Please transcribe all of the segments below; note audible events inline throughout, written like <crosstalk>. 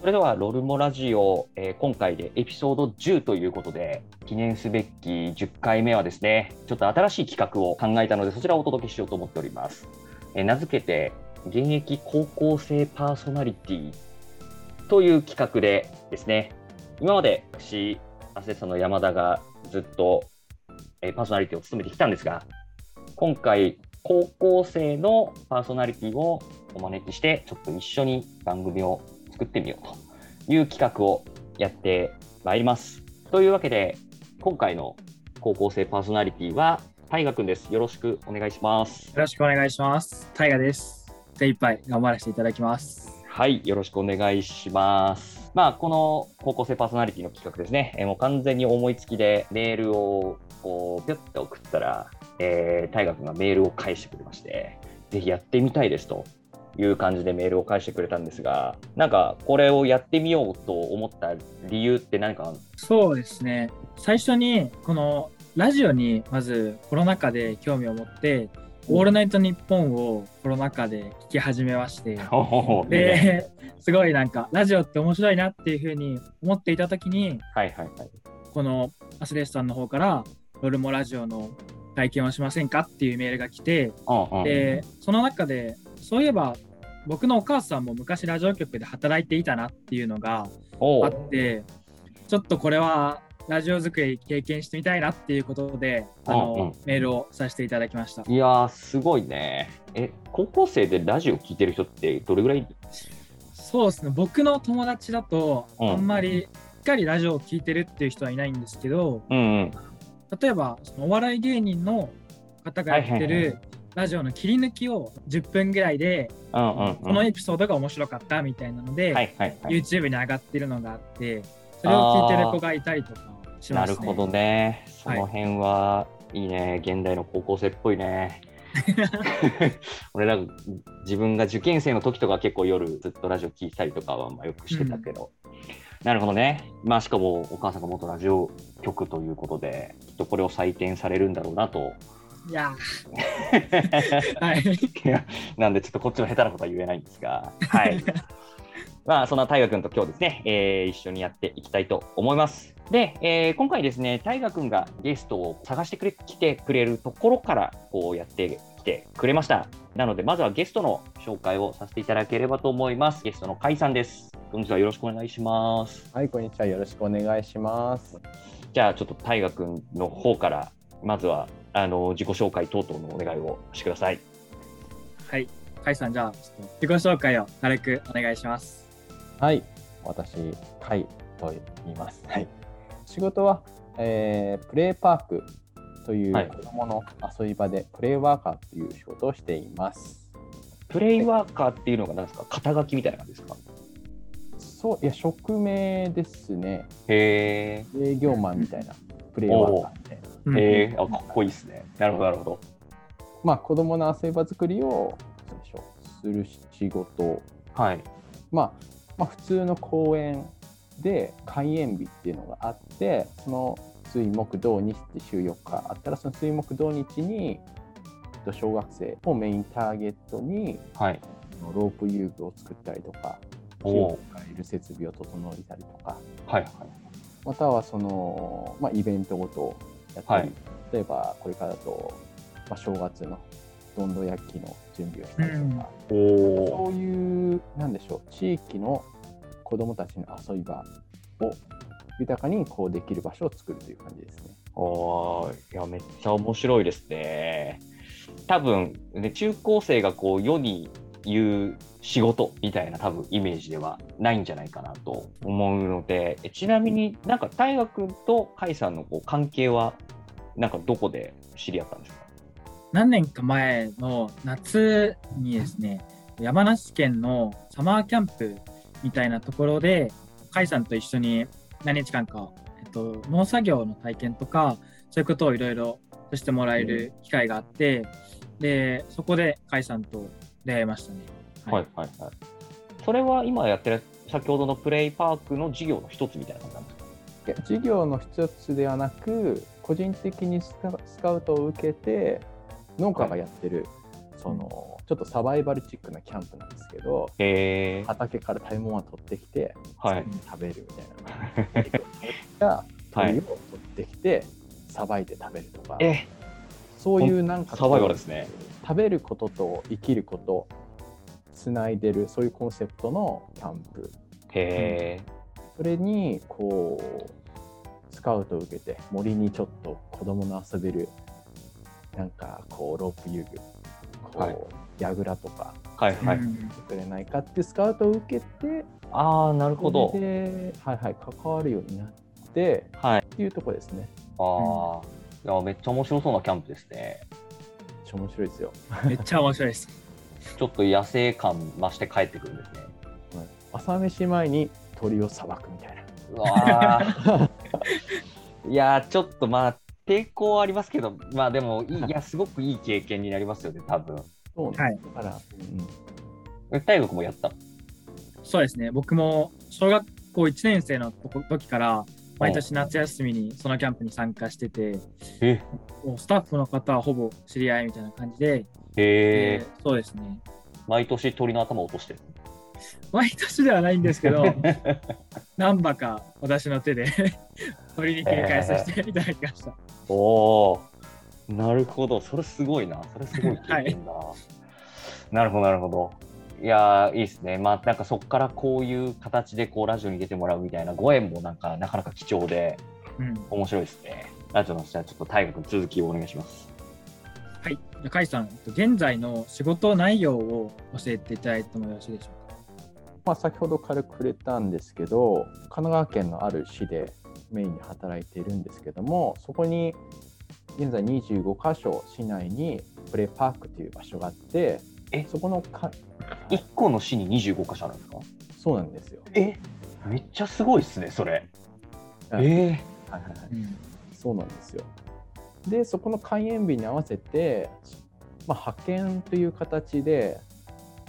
それではロルモラジオ、えー今回でエピソード10ということで、記念すべき10回目はですね、ちょっと新しい企画を考えたので、そちらをお届けしようと思っております。えー名付けて、現役高校生パーソナリティという企画でですね、今まで私、アセッサの山田がずっと、えーパーソナリティを務めてきたんですが、今回、高校生のパーソナリティをお招きして、ちょっと一緒に番組を作ってみようという企画をやってまいります。というわけで、今回の高校生パーソナリティは、大河くんです。よろしくお願いします。よろしくお願いします。タイガです。精一杯頑張らせていただきます。はい、よろしくお願いします。まあ、この高校生パーソナリティの企画ですね、えーもう完全に思いつきでメールをこうピュッと送ったら、えー、大河君がメールを返してくれまして、ぜひやってみたいですという感じでメールを返してくれたんですが、なんかこれをやってみようと思った理由って何かある？そうですね。最初にこのラジオにまずコロナ禍で興味を持って、オールナイトニッポンをコロナ禍で聞き始めまして、<laughs> で、すごいなんかラジオって面白いなっていうふうに思っていた時に、はいはいはい。このアスレスさんの方から、ロルモラジオの体験をしませんかっていうメールが来て、でその中でそういえば僕のお母さんも昔ラジオ局で働いていたなっていうのがあってちょっとこれはラジオ作り経験してみたいなっていうことであの、うんうん。メールをさせていただきました。いやー、すごいね。え、高校生でラジオ聞いてる人ってどれぐらい？そうですね。僕の友達だとうん。あんまりしっかりラジオを聞いてるっていう人はいないんですけどうんうん。例えばそのお笑い芸人の方がやってるラジオの切り抜きを10分ぐらいでうんうんうん。このエピソードが面白かったみたいなので、はいはいはい。YouTube に上がってるのがあって、それを聞いてる子がいたりとかしますね。なるほどね。その辺はいいね。現代の高校生っぽいね。<laughs> 俺ら自分が受験生の時とか結構夜ずっとラジオ聞いたりとかはまあよくしてたけど、なるほどね。まあしかもお母さんが元ラジオ局ということで、きっとこれを採点されるんだろうなと。いやー、<laughs> はい。いやなんでちょっとこっちも下手なことは言えないんですが、はい。<laughs> まあ、そんな大河君と今日ですね、えー一緒にやっていきたいと思います。で、えー今回ですね、大河君がゲストを探してくれ来てくれるところからこうやってきてくれました。なので、まずはゲストの紹介をさせていただければと思います。ゲストの甲斐さんです。本日はよろしくお願いします。はい、こんにちは。よろしくお願いします。じゃあ、ちょっと大河君の方から、まずはあの自己紹介等々のお願いをしてください。はい。カイさん、じゃあ、ちょっと自己紹介を軽くお願いします。はい、私、カイと言います。はい。仕事は、えープレイパークというはい子供の遊び場でプレイワーカーという仕事をしています。プレイワーカーっていうのが何ですか？肩書きみたいな感じですか？そう、いや、職名ですね。へ営業マンみたいなプレイワーカーで。うんえ、えー、あかっこいいですね。なるほど、なるほど。まあ、子供の遊び場作りをそうでしょうする仕事はい。まあ、まあ、普通の公園で開園日っていうのがあってその水木土日って週4日あったらその水木土日にえっと小学生をメインターゲットにはい。ロープ遊具を作ったりとかお火をお。使える設備を整えたりとかはい。はい。またはその、まあ、イベントごとをやったり、はい例えばこれからだと、まあ、正月のどんど焼きの準備をしたりとか。おお。そういう、なんでしょう、地域の子どもたちの遊び場を豊かにこうできる場所を作るという感じですね。おーいや、めっちゃ面白いですね。多分、ね、中高生がこう世に言う仕事みたいな多分イメージではないんじゃないかなと思うので、ちなみになんか大河君と甲斐さんのこう関係はなんかどこで知り合ったんですか？何年か前の夏にですね、山梨県のサマーキャンプみたいなところで、カイさんと一緒に何日間か、えっと、農作業の体験とか、そういうことをいろいろさせてもらえる機会があって、で、そこでカイさんと出会いましたね。はいはいはい。それは今やってる先ほどのプレイパークの事業の一つみたいな感じなんですか？いや事業の一つではなく、個人的にスカスカウトを受けて、農家がやってる、そのちょっとサバイバルチックなキャンプなんですけど。畑から食べ物を取ってきて、はい。食べるみたいな。がはい <laughs> 鳥を取ってきてさばいて食べるとか、え、そういうなんかサバイバルですね。食べることと生きることつないでるそういうコンセプトのキャンプへえ。それにこうスカウトを受けて森にちょっと子供の遊べるなんかこうロープ遊具こう、はい櫓とかはいはい。うん作れないかってスカウトを受けてああ、なるほどで、はいはい、関わるようになってはい。っていうところですねああ。いや、めっちゃ面白そうなキャンプですね。めっちゃ面白いですよ、めっちゃ面白いです。ちょっと野生感増して帰ってくるんですね。はい。朝飯前に鳥をさばくみたいな。うわー。<laughs> いやーちょっとまあ抵抗ありますけどまあでもいいいやすごくいい経験になりますよね多分。そうなんです、だから、うん。え大学もやったそうですね。僕も小学校1年生の時から毎年夏休みにそのキャンプに参加してて、え。もうスタッフの方はほぼ知り合いみたいな感じで、へえ。えーそうですね。毎年鳥の頭を落として。る毎年ではないんですけど、<laughs> 何羽か私の手で <laughs> 鳥に切り返させていただきました。おおなるほど。それすごいな。それすごい経験だ。な、なるほどなるほどいやーいいですねまあなんかそこからこういう形でこうラジオに出てもらうみたいなご縁もなんかなかなか貴重でうん、面白いですねラジオのじゃあちょっと大学の続きをお願いしますはい。じゃあ、甲斐さん、現在の仕事内容を教えていただいてもよろしいでしょうか？まあ、先ほど軽く触れたんですけど神奈川県のある市でメインに働いているんですけどもそこに現在25箇所市内にプレイパークという場所があってえ？そこのか1個の市に25箇所あるんですか？そうなんですよ。え？めっちゃすごいっすねそれ。はいえはいはいはい。うん。そうなんですよ。でそこの開園日に合わせて、まあ、派遣という形で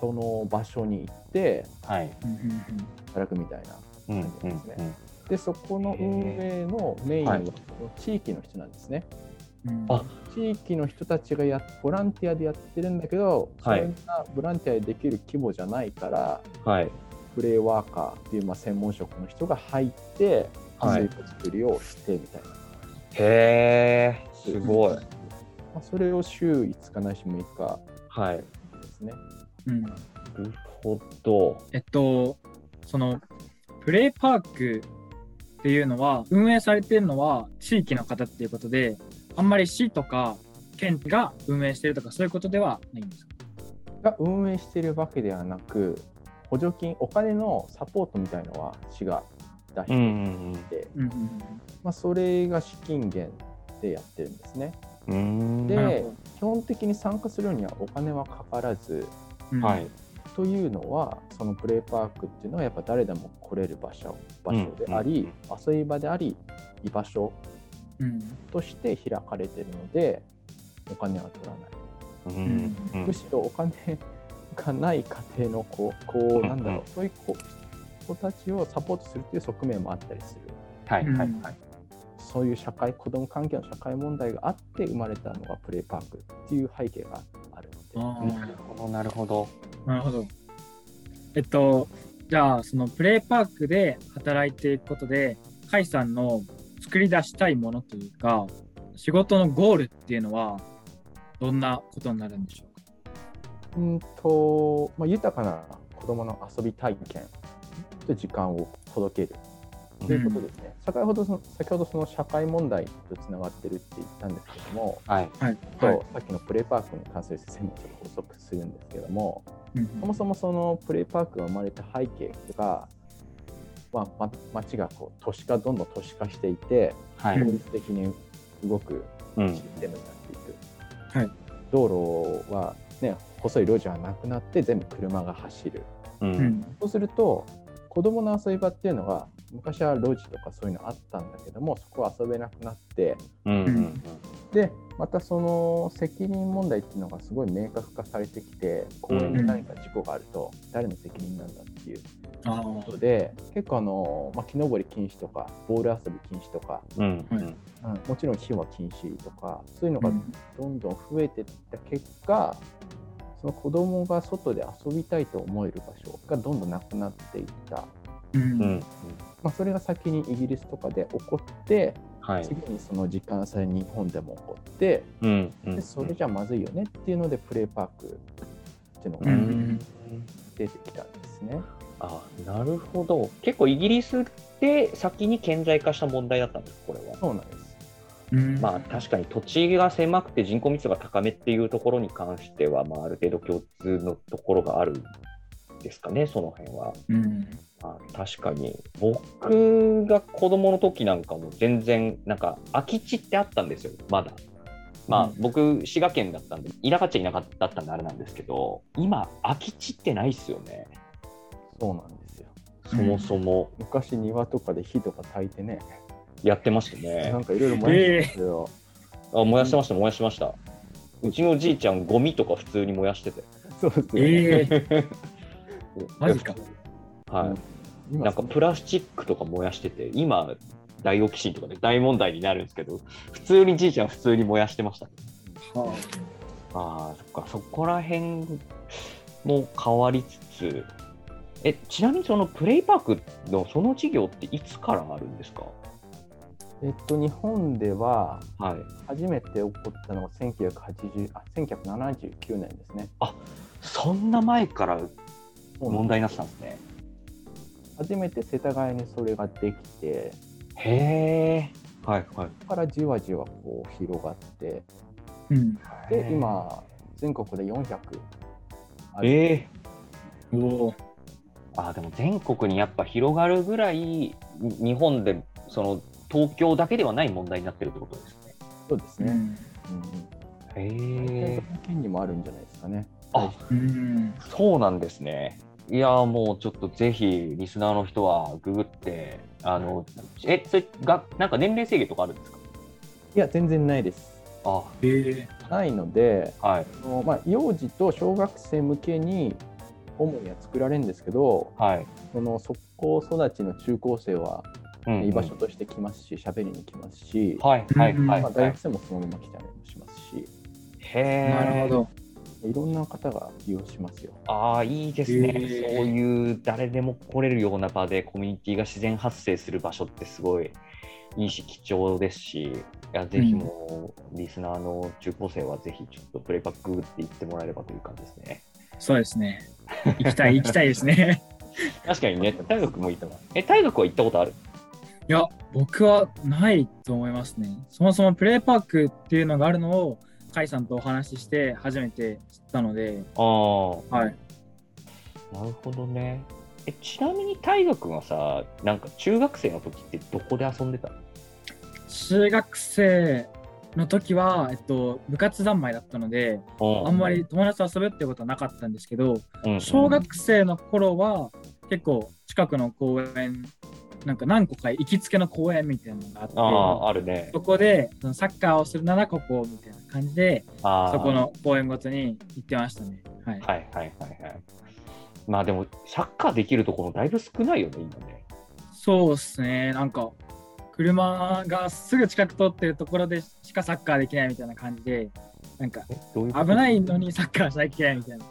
その場所に行ってはい。働くみたいなうん感じですね。うんでそこの運営のメインははい。地域の人なんですね。うんあ地域の人たちがやボランティアでやってるんだけど、はい。それがボランティアでできる規模じゃないからはい。プレイワーカーっていうまあ専門職の人が入ってはい。水作りをしてみたいな、へえすごい。まあ、それを週5日ないし6日はい。ですね。うん。なるほど。えっと、そのプレイパークっていうのは運営されてるのは地域の方っていうことであんまり市とか県が運営してるとかそういうことではないんですか？が運営しているわけではなく補助金お金のサポートみたいのは市が出していて、まあ、それが資金源でやってるんですね。で基本的に参加するにはお金はかからずうんはい。というのはそのプレイパークっていうのはやっぱ誰でも来れる場所場所であり、遊び場であり居場所うんとして開かれてるのでお金は取らない。うん。うん。むしろお金がない家庭の子こうなんだろう、そういう子子たちをサポートするっていう側面もあったりする。はいはいはい。そういう社会子ども関係の社会問題があって生まれたのがプレイパークっていう背景があるので。あなるほどなるほど。ーなるほど。えっと、じゃあそのプレイパークで働いていくことで甲斐さんの作り出したいものというか仕事のゴールっていうのはどんなことになるんでしょうか？うんと、まあ、豊かな子どもの遊び体験と時間を届ける。ということですね、先ほどその先ほどその社会問題とつながってるって言ったんですけども、はい。はい。とはい。さっきのプレイパークに関する説明をちょっと補足するんですけども、うんそもそもそのプレイパークが生まれた背景が、まあ、ま街がこう都市化どんどん都市化していてはい。効率的に動くうん。システムになっていく、はい。道路は、ね、細い路地はなくなって全部車が走る。ううん。んそうすると子どもの遊び場っていうのが昔は路地とかそういうのあったんだけどもそこは遊べなくなってうん。うん。でまたその責任問題っていうのがすごい明確化されてきて公園で何か事故があると誰の責任なんだっていうあことで結構あの、まあ、木登り禁止とかボール遊び禁止とか、うんうんうんもちろん火は禁止とかそういうのがうんどんどん増えていった結果その子供が外で遊びたいと思える場所がどんどんなくなっていった、うんうん。まあ、それが先にイギリスとかで起こってはい。次にその時間差日本でも起こってうん。うんでそれじゃまずいよねっていうのでプレイパークっていうのうがん。出てきたんですね。あ、なるほど。結構イギリスで先に顕在化した問題だったんです、これは。そうなんですうんまあ確かに土地が狭くて人口密度が高めっていうところに関しては、まあ、ある程度共通のところがあるんですかね、その辺は。うんまあ、確かに僕が子供の時なんかも全然なんか空き地ってあったんですよまだ。まあうん僕滋賀県だったんで田舎っちゃ田舎だったんであれなんですけど今空き地ってないっすよねそうなんですよそもそも昔庭とかで火とか焚いてね、やってましたねなん。かいろいろ燃やしてたけど、あ燃やしてました燃やしてました。うちのじいちゃんゴミとか普通に燃やしてて。そうですよね、ええマジか。はい。今なんかプラスチックとか燃やしてて、今、ダイオキシンとかで大問題になるんですけど、普通にじいちゃん普通に燃やしてました。はああ、そっか、そこら辺も変わりつつ、え、ちなみにそのプレイパークのその事業っていつからあるんですか？えっと、日本でははい。初めて起こったのが1980あ1979年ですね。そんな前から問題になってたんですね。初めて世田谷にそれができて、へえ。はいはい。そこからじわじわこう広がって、うんで、今、全国で400ある。ええおおあーでも全国にやっぱ広がるぐらいに日本でその東京だけではない問題になってるってことですね。そうですね。うんへえ。県にもあるんじゃないですかね。あうんそうなんですね。いやーもうちょっとぜひリスナーの人はググってあのえそれがなんか年齢制限とかあるんですか？いや、全然ないです。あええないので、はいそのまあ、幼児と小学生向けに主には作られるんですけど、はい。その速攻育ちの中高生はうん居場所として来ますし、喋りに来ますし、はいはいうんまあ、はいはい。大学生もそのまま来たりもしますし、へえ。なるほど。いろんな方が利用しますよ。ああ、いいですね、そういう誰でも来れるような場でコミュニティが自然発生する場所ってすごいいいし貴重ですし、いやぜひもう、リスナーの中高生はぜひちょっとプレイパックって言ってもらえればという感じですね。そうですね。行きたい、行きたいですね。<laughs> 確かにね、大学もいいと思う。え、大学は行ったことある？いや、僕はないと思いますね。そもそもプレイパークっていうのがあるのを、甲斐さんとお話しして初めて知ったので、ああ、はい。なるほどね。え、ちなみに大学はさ、なんか中学生の時ってどこで遊んでたの？中学生の時は、えっと、部活三昧だったので、あんまり友達と遊ぶってことはなかったんですけど、うん小学生の頃は結構近くの公園、なんか何個か行きつけの公園みたいなのがあって、ああ、あるね。そこでそのサッカーをするならここみたいな感じで、そこの公園ごとに行ってましたね。はい。はいはいはいはい。まあでも、サッカーできるところだいぶ少ないよね、今ね。そうですね。なんか、車がすぐ近く通ってるところでしかサッカーできないみたいな感じで、なんか危ないのにサッカーしなきゃいけないみたいな。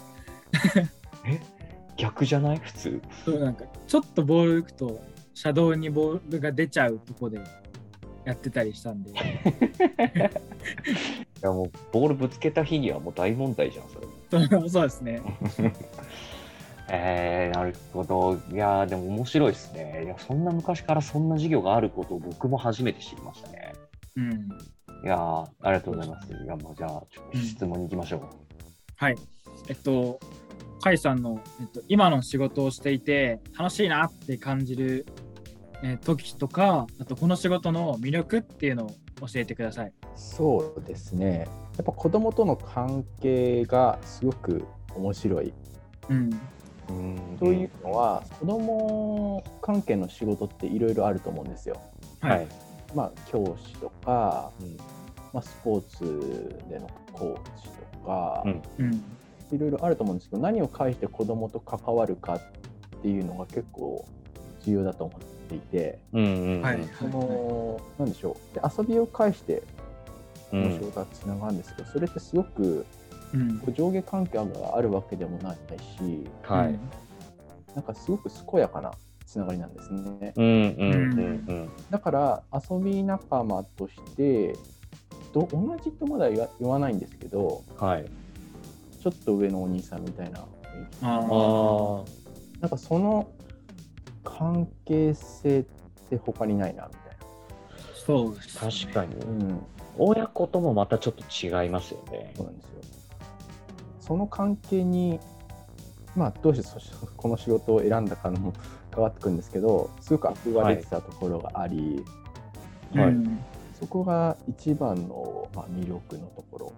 逆じゃない？普通。そうなんかちょっとボール浮くと車道にボールが出ちゃうとこでやってたりしたんで。<laughs> いやもう、ボールぶつけた日にはもう大問題じゃん、それ。<laughs> そうですね。えー、なるほど。いやーでも面白いですね。いや、そんな昔からそんな授業があることを僕も初めて知りましたね。うん。いやーありがとうございます。いや、もうじゃあ、ちょっと質問に行きましょう。はい。えっと、甲斐さんの、えっと、今の仕事をしていて楽しいなって感じる、えー時とか、あとこの仕事の魅力っていうのを教えてください。そうですね。やっぱ子供との関係がすごく面白い。うん。うんというのは、子供関係の仕事っていろいろあると思うんですよ。はい。まあ、教師とか、うんまあ、スポーツでのコーチとか、うんうん。いろいろあると思うんですけど何を介して子供と関わるかっていうのが結構重要だと思っていて、うんうんうんはい。そのなんでしょうで遊びを介しての仕ん事はつながるんですけど、それってすごくうん上下関係があるわけでもないし、はい。なんかすごく健やかなつながりなんですね。うんうんうんだから遊び仲間としてど同じとまだ言わ言わないんですけどうん。はい。ちょっと上のお兄さんみたいなああーあ。なんかその関係性って他にないなみたいそうですね確かに。な、うん、親子ともまたちょっと違いますよね。そうなんですよその関係にまあどうしてそこの仕事を選んだかのも変わってくるんですけどすごく憧れてたところがあり、はい。うん。そこが一番の、まあ、魅力のところ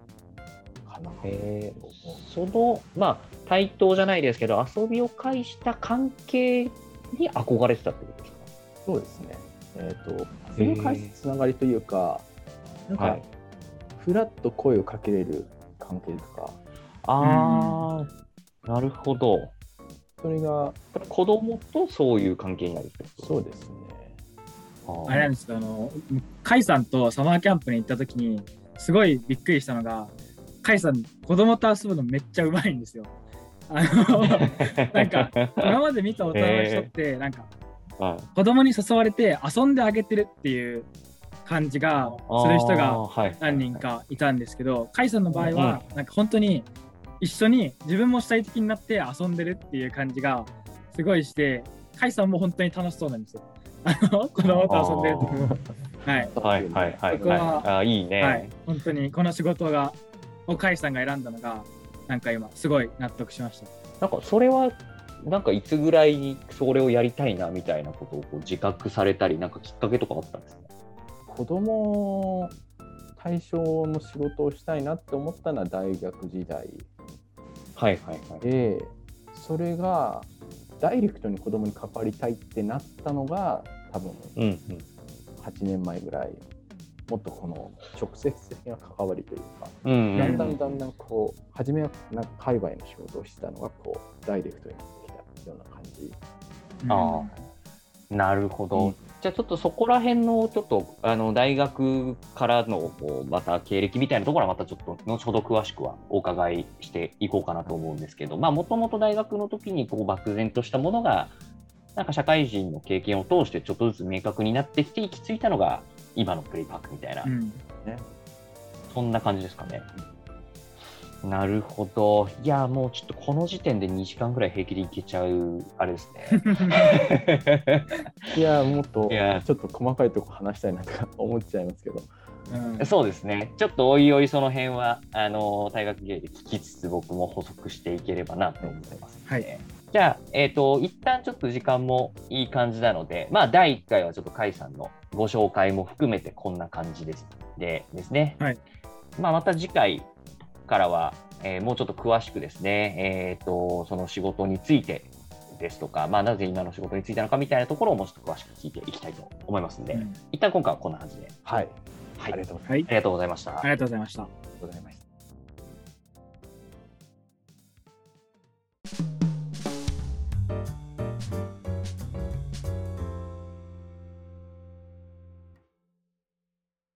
かな。えその、まあ、対等じゃないですけど、遊びを介した関係に憧れてたってことですか？そうですね。えっ、と、それを介すつながりというか、なんかはい、ふらっと声をかけれる関係とか、ああ、なるほど。それが、子供とそういう関係になるってこと？そうですね。あれなんですよあの甲斐さんとサマーキャンプに行った時にすごいびっくりしたのが甲斐さん子供と遊ぶのめっちゃうまいんですよ。あの <laughs> なんか今まで見た大人の人ってなんかはい。子供に誘われて遊んであげてるっていう感じがする人が何人かいたんですけど甲斐さんの場合はなんか本当に一緒に自分も主体的になって遊んでるっていう感じがすごいして甲斐さんも本当に楽しそうなんですよ。あの子供と遊んでる時はいはいはいはいそこはい。いいね。はい、本当にこの仕事が、を甲斐さんが選んだのが、なんか今、すごい納得しました。なんかそれは、なんかいつぐらいにそれをやりたいなみたいなことをこう自覚されたり、なんかきっかけとかあったんですか？子供対象の仕事をしたいなって思ったのは大学時代はいはいはい。で、それがダイレクトに子供に関わりたいってなったのが、多分うんうん。8年前ぐらい、もっとこの直接的な関わりというか、うんうんだんだんだんだんこう、初めはなんか海外の仕事をしてたのが、こう、ダイレクトになってきたような感じ。あなるほど。うんじゃあちょっとそこら辺のちょっとあの大学からのこうまた経歴みたいなところはまたちょっと後ほど詳しくはお伺いしていこうかなと思うんですけど、まあもともと大学の時にこう漠然としたものがなんか社会人の経験を通してちょっとずつ明確になってきて行き着いたのが今のプレイパークみたいな、うん。そんな感じですかね。なるほど。いや、もうちょっとこの時点で2時間ぐらい平気でいけちゃう、あれですね。<laughs> いや、もっといやちょっと細かいとこ話したいなとか思っちゃいますけど。うんそうですね。ちょっとおいおいその辺は、あの、大学芸で聞きつつ僕も補足していければなと思ってます、はい。じゃあ、えっ、と、一旦ちょっと時間もいい感じなので、まあ、第1回はちょっと甲斐さんのご紹介も含めてこんな感じです。でですね。はいまあ、また次回からは、えーもうちょっと詳しくですね、えっ、と、その仕事についてですとか、まあ、なぜ今の仕事についたのかみたいなところをもうちょっと詳しく聞いていきたいと思いますので、うん一旦今回はこんな感じで。はい。はい。ありがとうございます。はいありがとうございましたあり。がとうございました。ありがとうございました。